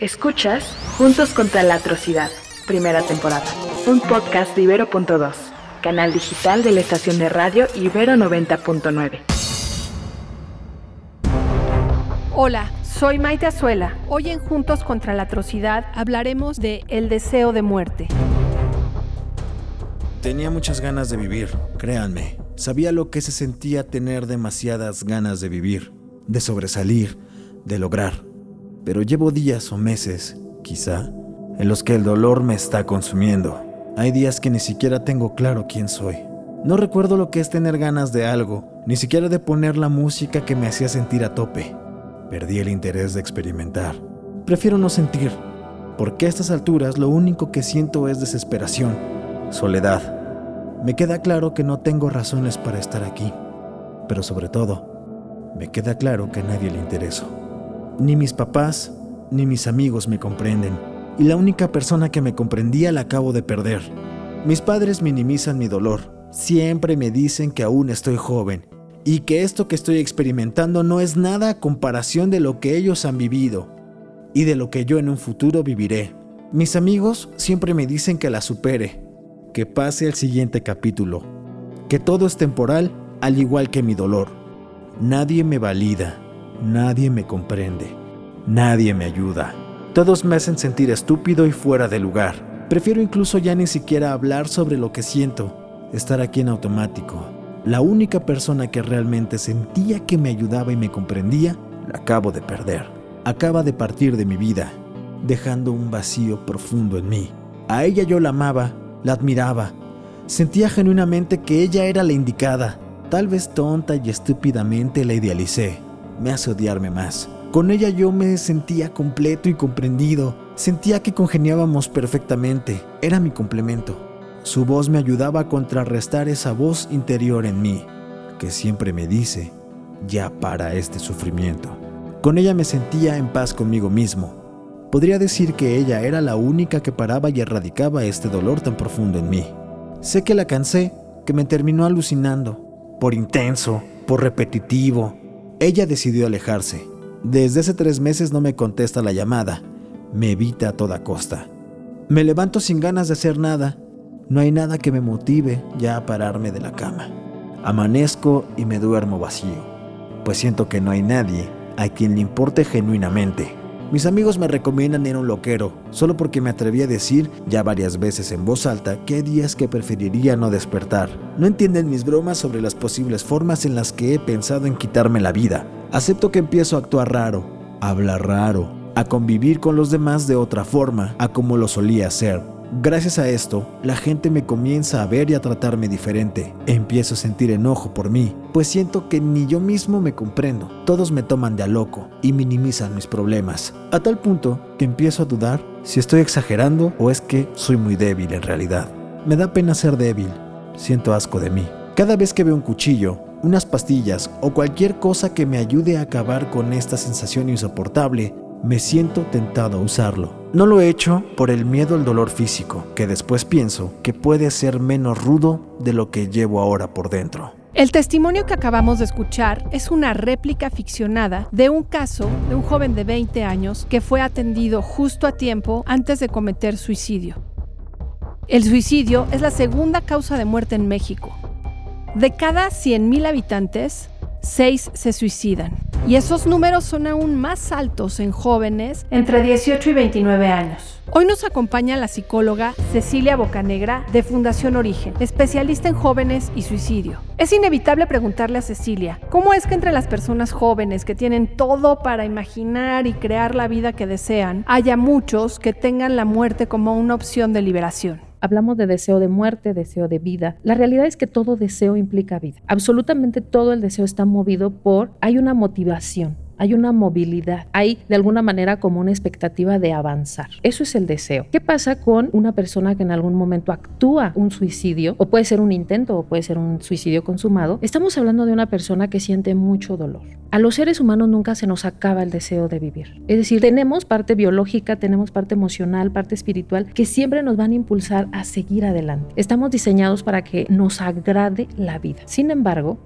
Escuchas Juntos contra la Atrocidad, primera temporada. Un podcast de Ibero.2, canal digital de la estación de radio Ibero 90.9. Hola, soy Maite Azuela. Hoy en Juntos contra la Atrocidad hablaremos de El deseo de muerte. Tenía muchas ganas de vivir, créanme. Sabía lo que se sentía tener demasiadas ganas de vivir, de sobresalir, de lograr pero llevo días o meses, quizá, en los que el dolor me está consumiendo. Hay días que ni siquiera tengo claro quién soy. No recuerdo lo que es tener ganas de algo, ni siquiera de poner la música que me hacía sentir a tope. Perdí el interés de experimentar. Prefiero no sentir, porque a estas alturas lo único que siento es desesperación, soledad. Me queda claro que no tengo razones para estar aquí, pero sobre todo, me queda claro que a nadie le intereso. Ni mis papás ni mis amigos me comprenden, y la única persona que me comprendía la acabo de perder. Mis padres minimizan mi dolor, siempre me dicen que aún estoy joven y que esto que estoy experimentando no es nada a comparación de lo que ellos han vivido y de lo que yo en un futuro viviré. Mis amigos siempre me dicen que la supere, que pase el siguiente capítulo, que todo es temporal al igual que mi dolor. Nadie me valida. Nadie me comprende. Nadie me ayuda. Todos me hacen sentir estúpido y fuera de lugar. Prefiero incluso ya ni siquiera hablar sobre lo que siento, estar aquí en automático. La única persona que realmente sentía que me ayudaba y me comprendía, la acabo de perder. Acaba de partir de mi vida, dejando un vacío profundo en mí. A ella yo la amaba, la admiraba. Sentía genuinamente que ella era la indicada. Tal vez tonta y estúpidamente la idealicé me hace odiarme más. Con ella yo me sentía completo y comprendido. Sentía que congeniábamos perfectamente. Era mi complemento. Su voz me ayudaba a contrarrestar esa voz interior en mí, que siempre me dice, ya para este sufrimiento. Con ella me sentía en paz conmigo mismo. Podría decir que ella era la única que paraba y erradicaba este dolor tan profundo en mí. Sé que la cansé, que me terminó alucinando, por intenso, por repetitivo, ella decidió alejarse. Desde hace tres meses no me contesta la llamada. Me evita a toda costa. Me levanto sin ganas de hacer nada. No hay nada que me motive ya a pararme de la cama. Amanezco y me duermo vacío, pues siento que no hay nadie a quien le importe genuinamente. Mis amigos me recomiendan ir a un loquero, solo porque me atreví a decir ya varias veces en voz alta que días que preferiría no despertar. No entienden mis bromas sobre las posibles formas en las que he pensado en quitarme la vida. Acepto que empiezo a actuar raro, a hablar raro, a convivir con los demás de otra forma, a como lo solía hacer. Gracias a esto, la gente me comienza a ver y a tratarme diferente. Empiezo a sentir enojo por mí, pues siento que ni yo mismo me comprendo. Todos me toman de a loco y minimizan mis problemas, a tal punto que empiezo a dudar si estoy exagerando o es que soy muy débil en realidad. Me da pena ser débil, siento asco de mí. Cada vez que veo un cuchillo, unas pastillas o cualquier cosa que me ayude a acabar con esta sensación insoportable, me siento tentado a usarlo. No lo he hecho por el miedo al dolor físico, que después pienso que puede ser menos rudo de lo que llevo ahora por dentro. El testimonio que acabamos de escuchar es una réplica ficcionada de un caso de un joven de 20 años que fue atendido justo a tiempo antes de cometer suicidio. El suicidio es la segunda causa de muerte en México. De cada 100.000 habitantes, 6 se suicidan. Y esos números son aún más altos en jóvenes entre 18 y 29 años. Hoy nos acompaña la psicóloga Cecilia Bocanegra de Fundación Origen, especialista en jóvenes y suicidio. Es inevitable preguntarle a Cecilia, ¿cómo es que entre las personas jóvenes que tienen todo para imaginar y crear la vida que desean, haya muchos que tengan la muerte como una opción de liberación? Hablamos de deseo de muerte, deseo de vida. La realidad es que todo deseo implica vida. Absolutamente todo el deseo está movido por, hay una motivación hay una movilidad, hay de alguna manera como una expectativa de avanzar. Eso es el deseo. ¿Qué pasa con una persona que en algún momento actúa un suicidio, o puede ser un intento, o puede ser un suicidio consumado? Estamos hablando de una persona que siente mucho dolor. A los seres humanos nunca se nos acaba el deseo de vivir. Es decir, tenemos parte biológica, tenemos parte emocional, parte espiritual, que siempre nos van a impulsar a seguir adelante. Estamos diseñados para que nos agrade la vida. Sin embargo,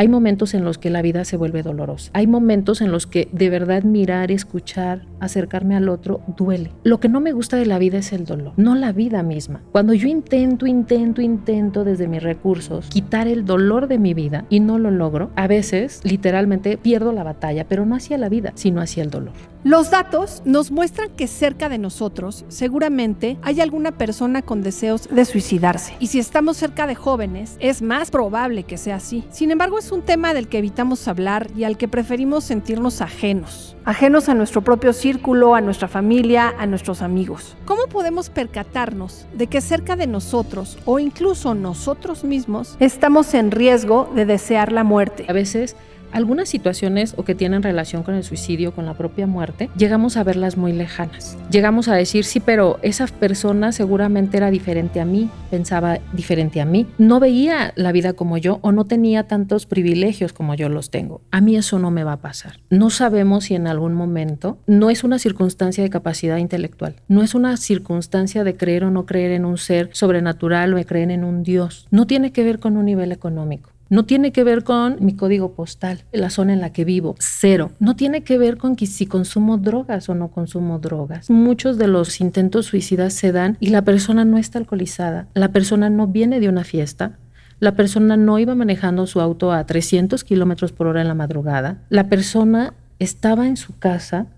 Hay momentos en los que la vida se vuelve dolorosa. Hay momentos en los que de verdad mirar, escuchar, acercarme al otro duele. Lo que no me gusta de la vida es el dolor, no la vida misma. Cuando yo intento, intento, intento desde mis recursos quitar el dolor de mi vida y no lo logro, a veces literalmente pierdo la batalla, pero no hacia la vida, sino hacia el dolor. Los datos nos muestran que cerca de nosotros seguramente hay alguna persona con deseos de suicidarse. Y si estamos cerca de jóvenes, es más probable que sea así. Sin embargo, es un tema del que evitamos hablar y al que preferimos sentirnos ajenos. Ajenos a nuestro propio círculo, a nuestra familia, a nuestros amigos. ¿Cómo podemos percatarnos de que cerca de nosotros o incluso nosotros mismos estamos en riesgo de desear la muerte? A veces algunas situaciones o que tienen relación con el suicidio, con la propia muerte, llegamos a verlas muy lejanas. Llegamos a decir, sí, pero esa persona seguramente era diferente a mí, pensaba diferente a mí, no veía la vida como yo o no tenía tantos privilegios como yo los tengo. A mí eso no me va a pasar. No sabemos si en algún momento no es una circunstancia de capacidad intelectual, no es una circunstancia de creer o no creer en un ser sobrenatural o de creer en un Dios. No tiene que ver con un nivel económico. No tiene que ver con mi código postal, la zona en la que vivo, cero. No tiene que ver con si consumo drogas o no consumo drogas. Muchos de los intentos suicidas se dan y la persona no está alcoholizada, la persona no viene de una fiesta, la persona no iba manejando su auto a 300 kilómetros por hora en la madrugada, la persona estaba en su casa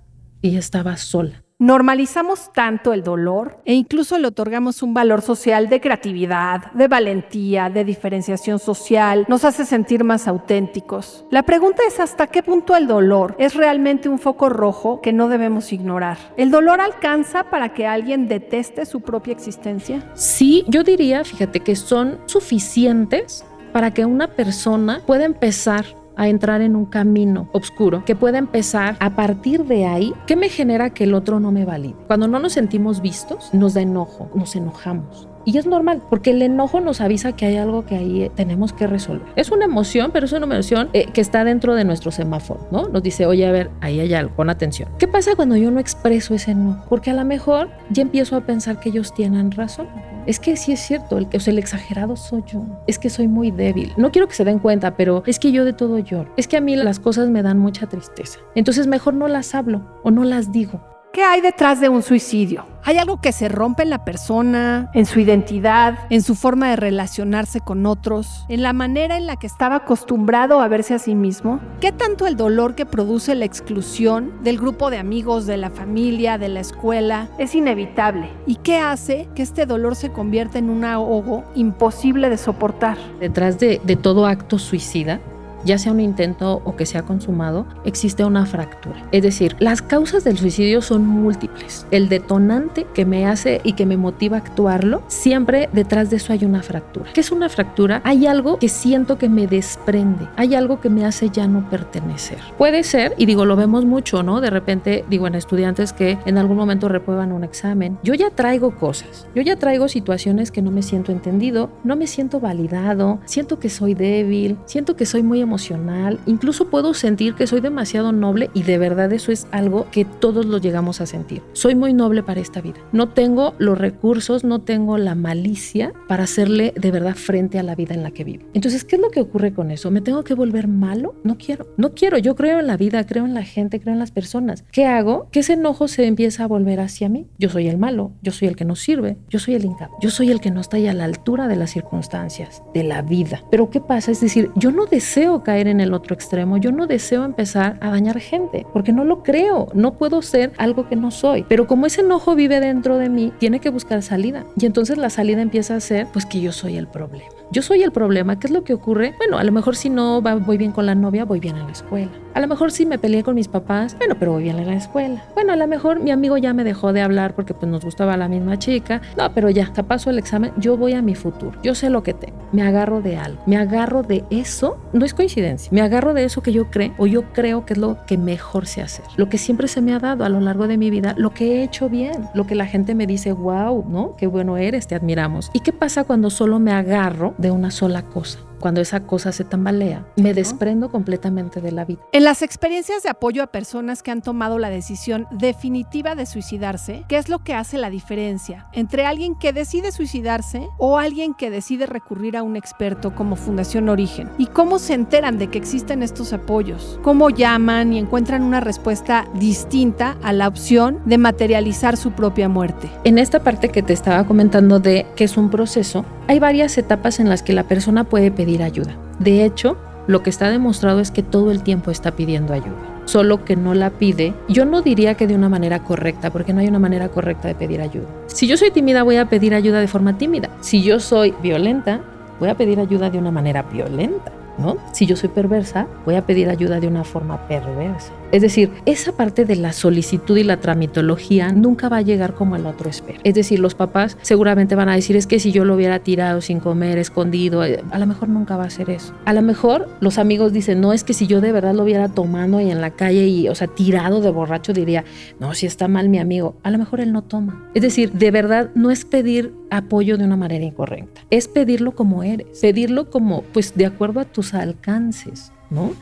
y estaba sola. Normalizamos tanto el dolor e incluso le otorgamos un valor social de creatividad, de valentía, de diferenciación social, nos hace sentir más auténticos. La pregunta es hasta qué punto el dolor es realmente un foco rojo que no debemos ignorar. ¿El dolor alcanza para que alguien deteste su propia existencia? Sí, yo diría, fíjate, que son suficientes para que una persona pueda empezar a entrar en un camino oscuro que pueda empezar a partir de ahí. ¿Qué me genera que el otro no me valide? Cuando no nos sentimos vistos, nos da enojo, nos enojamos. Y es normal, porque el enojo nos avisa que hay algo que ahí eh, tenemos que resolver. Es una emoción, pero es una emoción eh, que está dentro de nuestro semáforo, ¿no? Nos dice, oye, a ver, ahí hay algo, pon atención. ¿Qué pasa cuando yo no expreso ese no? Porque a lo mejor ya empiezo a pensar que ellos tienen razón. Es que sí es cierto, el, o sea, el exagerado soy yo. Es que soy muy débil. No quiero que se den cuenta, pero es que yo de todo lloro. Es que a mí las cosas me dan mucha tristeza. Entonces mejor no las hablo o no las digo ¿Qué hay detrás de un suicidio? ¿Hay algo que se rompe en la persona, en su identidad, en su forma de relacionarse con otros, en la manera en la que estaba acostumbrado a verse a sí mismo? ¿Qué tanto el dolor que produce la exclusión del grupo de amigos, de la familia, de la escuela, es inevitable? ¿Y qué hace que este dolor se convierta en un ahogo imposible de soportar? Detrás de, de todo acto suicida ya sea un intento o que sea consumado, existe una fractura. Es decir, las causas del suicidio son múltiples. El detonante que me hace y que me motiva a actuarlo, siempre detrás de eso hay una fractura. ¿Qué es una fractura? Hay algo que siento que me desprende, hay algo que me hace ya no pertenecer. Puede ser, y digo, lo vemos mucho, ¿no? De repente, digo, en estudiantes que en algún momento reprueban un examen, yo ya traigo cosas, yo ya traigo situaciones que no me siento entendido, no me siento validado, siento que soy débil, siento que soy muy emocional emocional, incluso puedo sentir que soy demasiado noble y de verdad eso es algo que todos lo llegamos a sentir. Soy muy noble para esta vida. No tengo los recursos, no tengo la malicia para hacerle de verdad frente a la vida en la que vivo. Entonces, ¿qué es lo que ocurre con eso? ¿Me tengo que volver malo? No quiero. No quiero. Yo creo en la vida, creo en la gente, creo en las personas. ¿Qué hago? Que ese enojo se empieza a volver hacia mí. Yo soy el malo, yo soy el que no sirve, yo soy el incapaz, yo soy el que no está ahí a la altura de las circunstancias, de la vida. Pero ¿qué pasa? Es decir, yo no deseo caer en el otro extremo. Yo no deseo empezar a dañar gente porque no lo creo. No puedo ser algo que no soy. Pero como ese enojo vive dentro de mí, tiene que buscar salida. Y entonces la salida empieza a ser pues que yo soy el problema. Yo soy el problema. ¿Qué es lo que ocurre? Bueno, a lo mejor si no voy bien con la novia, voy bien a la escuela. A lo mejor si me peleé con mis papás, bueno, pero voy bien a la escuela. Bueno, a lo mejor mi amigo ya me dejó de hablar porque pues nos gustaba la misma chica. No, pero ya, paso el examen, yo voy a mi futuro. Yo sé lo que tengo. Me agarro de algo. Me agarro de eso. No es coincidencia. Me agarro de eso que yo creo o yo creo que es lo que mejor sé hacer. Lo que siempre se me ha dado a lo largo de mi vida, lo que he hecho bien, lo que la gente me dice, wow, ¿no? Qué bueno eres, te admiramos. ¿Y qué pasa cuando solo me agarro de una sola cosa? Cuando esa cosa se tambalea, me desprendo completamente de la vida. En las experiencias de apoyo a personas que han tomado la decisión definitiva de suicidarse, ¿qué es lo que hace la diferencia entre alguien que decide suicidarse o alguien que decide recurrir a un experto como Fundación Origen? ¿Y cómo se enteran de que existen estos apoyos? ¿Cómo llaman y encuentran una respuesta distinta a la opción de materializar su propia muerte? En esta parte que te estaba comentando de que es un proceso, hay varias etapas en las que la persona puede pedir ayuda. De hecho, lo que está demostrado es que todo el tiempo está pidiendo ayuda, solo que no la pide. Yo no diría que de una manera correcta, porque no hay una manera correcta de pedir ayuda. Si yo soy tímida, voy a pedir ayuda de forma tímida. Si yo soy violenta, voy a pedir ayuda de una manera violenta. ¿No? Si yo soy perversa, voy a pedir ayuda de una forma perversa. Es decir, esa parte de la solicitud y la tramitología nunca va a llegar como el otro espera. Es decir, los papás seguramente van a decir, es que si yo lo hubiera tirado sin comer, escondido, eh, a lo mejor nunca va a ser eso. A lo mejor los amigos dicen, no, es que si yo de verdad lo hubiera tomado y en la calle y, o sea, tirado de borracho, diría, no, si está mal mi amigo, a lo mejor él no toma. Es decir, de verdad no es pedir apoyo de una manera incorrecta, es pedirlo como eres, pedirlo como, pues, de acuerdo a tus alcances.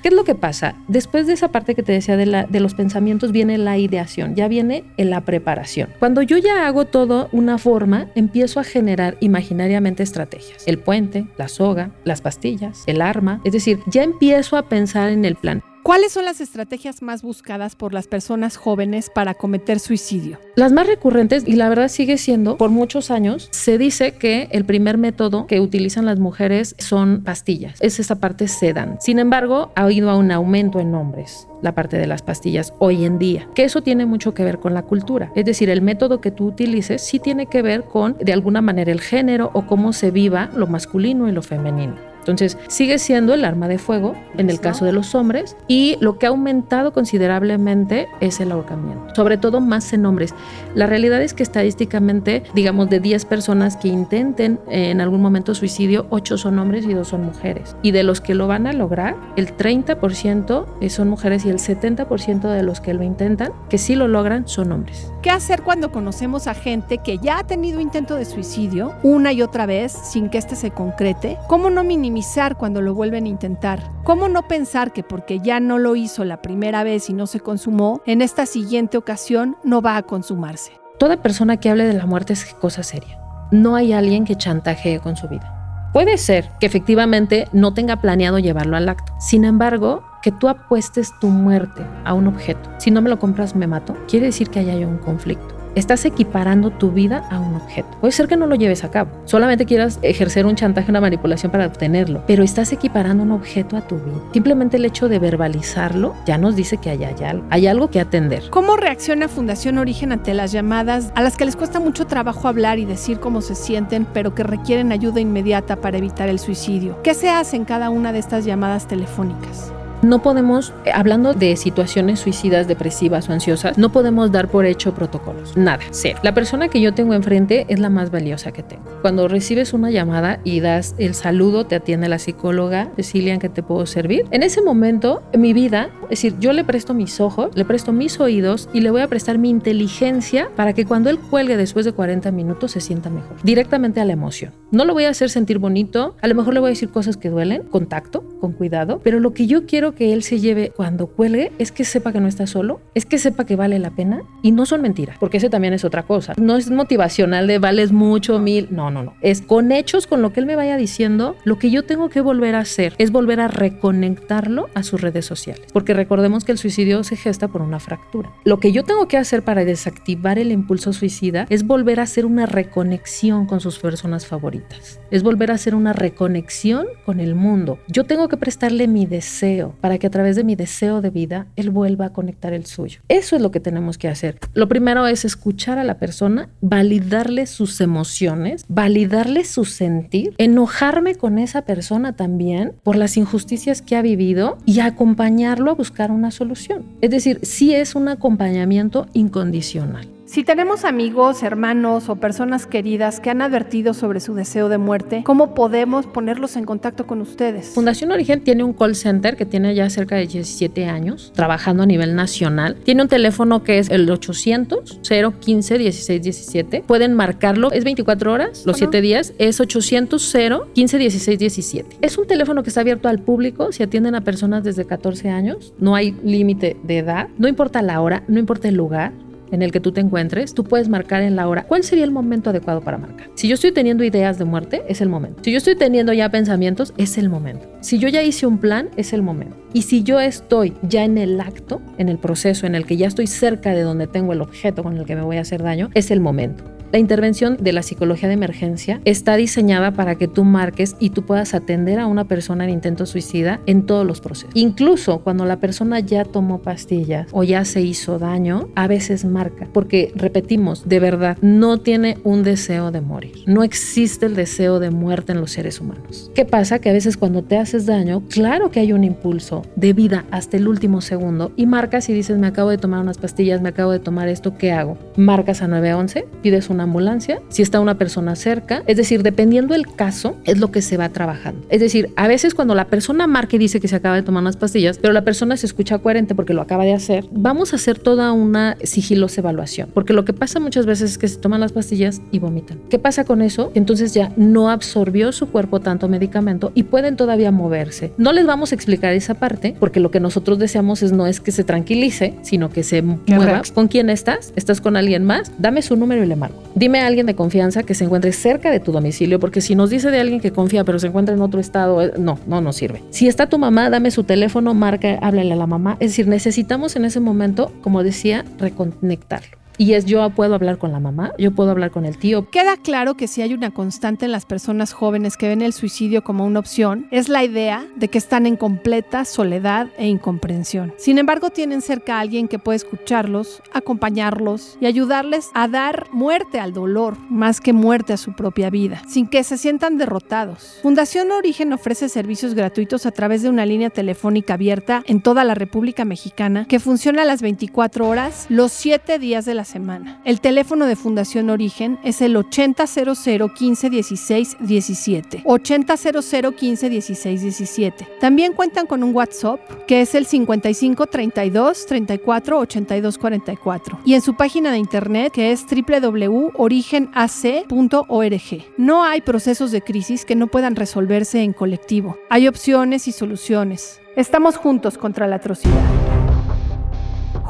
¿Qué es lo que pasa? Después de esa parte que te decía de, de los pensamientos viene la ideación, ya viene en la preparación. Cuando yo ya hago todo una forma, empiezo a generar imaginariamente estrategias. El puente, la soga, las pastillas, el arma, es decir, ya empiezo a pensar en el plan. ¿Cuáles son las estrategias más buscadas por las personas jóvenes para cometer suicidio? Las más recurrentes, y la verdad sigue siendo, por muchos años, se dice que el primer método que utilizan las mujeres son pastillas. Es esa parte sedan. Sin embargo, ha habido un aumento en hombres la parte de las pastillas hoy en día, que eso tiene mucho que ver con la cultura. Es decir, el método que tú utilices sí tiene que ver con, de alguna manera, el género o cómo se viva lo masculino y lo femenino. Entonces, sigue siendo el arma de fuego en el caso de los hombres y lo que ha aumentado considerablemente es el ahorcamiento, sobre todo más en hombres. La realidad es que estadísticamente, digamos, de 10 personas que intenten en algún momento suicidio, 8 son hombres y 2 son mujeres. Y de los que lo van a lograr, el 30% son mujeres y el 70% de los que lo intentan, que sí lo logran, son hombres. ¿Qué hacer cuando conocemos a gente que ya ha tenido intento de suicidio una y otra vez sin que éste se concrete? ¿Cómo no minimizar cuando lo vuelven a intentar. ¿Cómo no pensar que porque ya no lo hizo la primera vez y no se consumó, en esta siguiente ocasión no va a consumarse? Toda persona que hable de la muerte es cosa seria. No hay alguien que chantajee con su vida. Puede ser que efectivamente no tenga planeado llevarlo al acto. Sin embargo, que tú apuestes tu muerte a un objeto. Si no me lo compras, me mato. Quiere decir que haya un conflicto estás equiparando tu vida a un objeto. Puede ser que no lo lleves a cabo, solamente quieras ejercer un chantaje, una manipulación para obtenerlo, pero estás equiparando un objeto a tu vida. Simplemente el hecho de verbalizarlo ya nos dice que hay, algo, hay algo que atender. ¿Cómo reacciona Fundación Origen ante las llamadas a las que les cuesta mucho trabajo hablar y decir cómo se sienten, pero que requieren ayuda inmediata para evitar el suicidio? ¿Qué se hace en cada una de estas llamadas telefónicas? No podemos, eh, hablando de situaciones suicidas, depresivas o ansiosas, no podemos dar por hecho protocolos. Nada, cero. La persona que yo tengo enfrente es la más valiosa que tengo. Cuando recibes una llamada y das el saludo, te atiende la psicóloga, Cecilia, ¿en qué te puedo servir? En ese momento, en mi vida, es decir, yo le presto mis ojos, le presto mis oídos y le voy a prestar mi inteligencia para que cuando él cuelgue después de 40 minutos se sienta mejor. Directamente a la emoción. No lo voy a hacer sentir bonito, a lo mejor le voy a decir cosas que duelen, contacto, con cuidado, pero lo que yo quiero que él se lleve cuando cuelgue es que sepa que no está solo, es que sepa que vale la pena y no son mentiras, porque ese también es otra cosa. No es motivacional de vales mucho, mil, no, no, no. Es con hechos, con lo que él me vaya diciendo, lo que yo tengo que volver a hacer es volver a reconectarlo a sus redes sociales, porque recordemos que el suicidio se gesta por una fractura. Lo que yo tengo que hacer para desactivar el impulso suicida es volver a hacer una reconexión con sus personas favoritas, es volver a hacer una reconexión con el mundo. Yo tengo que prestarle mi deseo, para que a través de mi deseo de vida él vuelva a conectar el suyo. Eso es lo que tenemos que hacer. Lo primero es escuchar a la persona, validarle sus emociones, validarle su sentir, enojarme con esa persona también por las injusticias que ha vivido y acompañarlo a buscar una solución. Es decir, sí es un acompañamiento incondicional. Si tenemos amigos, hermanos o personas queridas que han advertido sobre su deseo de muerte, ¿cómo podemos ponerlos en contacto con ustedes? Fundación Origen tiene un call center que tiene ya cerca de 17 años trabajando a nivel nacional. Tiene un teléfono que es el 800 015 1617. Pueden marcarlo, es 24 horas, los 7 días, es 800 015 1617. Es un teléfono que está abierto al público si atienden a personas desde 14 años. No hay límite de edad, no importa la hora, no importa el lugar en el que tú te encuentres, tú puedes marcar en la hora cuál sería el momento adecuado para marcar. Si yo estoy teniendo ideas de muerte, es el momento. Si yo estoy teniendo ya pensamientos, es el momento. Si yo ya hice un plan, es el momento. Y si yo estoy ya en el acto, en el proceso en el que ya estoy cerca de donde tengo el objeto con el que me voy a hacer daño, es el momento. La intervención de la psicología de emergencia está diseñada para que tú marques y tú puedas atender a una persona en intento suicida en todos los procesos. Incluso cuando la persona ya tomó pastillas o ya se hizo daño, a veces marca, porque repetimos, de verdad, no tiene un deseo de morir. No existe el deseo de muerte en los seres humanos. ¿Qué pasa? Que a veces cuando te haces daño, claro que hay un impulso de vida hasta el último segundo y marcas y dices, me acabo de tomar unas pastillas, me acabo de tomar esto, ¿qué hago? Marcas a 911, pides una ambulancia, si está una persona cerca, es decir, dependiendo del caso, es lo que se va trabajando. Es decir, a veces cuando la persona marca y dice que se acaba de tomar unas pastillas, pero la persona se escucha coherente porque lo acaba de hacer, vamos a hacer toda una sigilosa evaluación, porque lo que pasa muchas veces es que se toman las pastillas y vomitan. ¿Qué pasa con eso? Entonces ya no absorbió su cuerpo tanto medicamento y pueden todavía moverse. No les vamos a explicar esa parte porque lo que nosotros deseamos es no es que se tranquilice, sino que se mueva. ¿Con quién estás? ¿Estás con alguien más? Dame su número y le marco. Dime a alguien de confianza que se encuentre cerca de tu domicilio, porque si nos dice de alguien que confía pero se encuentra en otro estado, eh, no, no nos sirve. Si está tu mamá, dame su teléfono, marca, háblale a la mamá. Es decir, necesitamos en ese momento, como decía, reconectarlo. Y es yo puedo hablar con la mamá, yo puedo hablar con el tío. Queda claro que si hay una constante en las personas jóvenes que ven el suicidio como una opción, es la idea de que están en completa soledad e incomprensión. Sin embargo, tienen cerca a alguien que puede escucharlos, acompañarlos y ayudarles a dar muerte al dolor, más que muerte a su propia vida, sin que se sientan derrotados. Fundación Origen ofrece servicios gratuitos a través de una línea telefónica abierta en toda la República Mexicana que funciona a las 24 horas, los 7 días de la semana. El teléfono de Fundación Origen es el 8000 15 16 17. 8000 15 16 17. También cuentan con un WhatsApp que es el 55 32 34 82 44 y en su página de internet que es www.origenac.org. No hay procesos de crisis que no puedan resolverse en colectivo. Hay opciones y soluciones. Estamos juntos contra la atrocidad.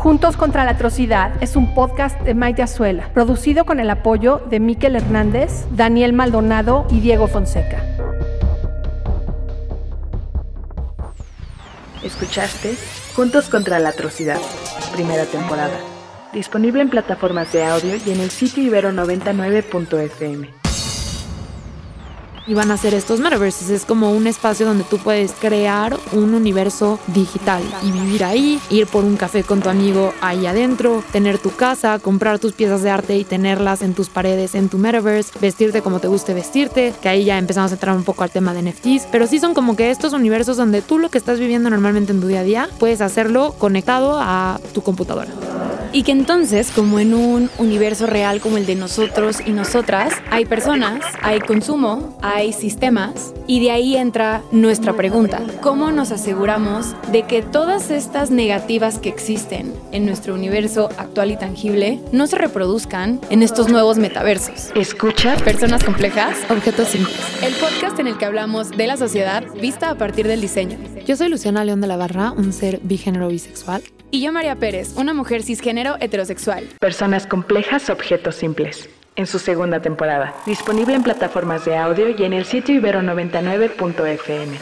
Juntos contra la Atrocidad es un podcast de Maite Azuela, producido con el apoyo de Miquel Hernández, Daniel Maldonado y Diego Fonseca. Escuchaste Juntos contra la Atrocidad, primera temporada. Disponible en plataformas de audio y en el sitio ibero99.fm y van a ser estos metaverses. Es como un espacio donde tú puedes crear un universo digital y vivir ahí, ir por un café con tu amigo ahí adentro, tener tu casa, comprar tus piezas de arte y tenerlas en tus paredes en tu metaverse, vestirte como te guste vestirte, que ahí ya empezamos a entrar un poco al tema de NFTs, pero sí son como que estos universos donde tú lo que estás viviendo normalmente en tu día a día puedes hacerlo conectado a tu computadora. Y que entonces, como en un universo real como el de nosotros y nosotras, hay personas, hay consumo, hay sistemas, y de ahí entra nuestra pregunta. ¿Cómo nos aseguramos de que todas estas negativas que existen en nuestro universo actual y tangible no se reproduzcan en estos nuevos metaversos? Escucha. Personas complejas, objetos simples. El podcast en el que hablamos de la sociedad vista a partir del diseño. Yo soy Luciana León de la Barra, un ser bigénero bisexual. Y yo María Pérez, una mujer cisgénero heterosexual. Personas complejas, objetos simples. En su segunda temporada. Disponible en plataformas de audio y en el sitio ibero99.fm.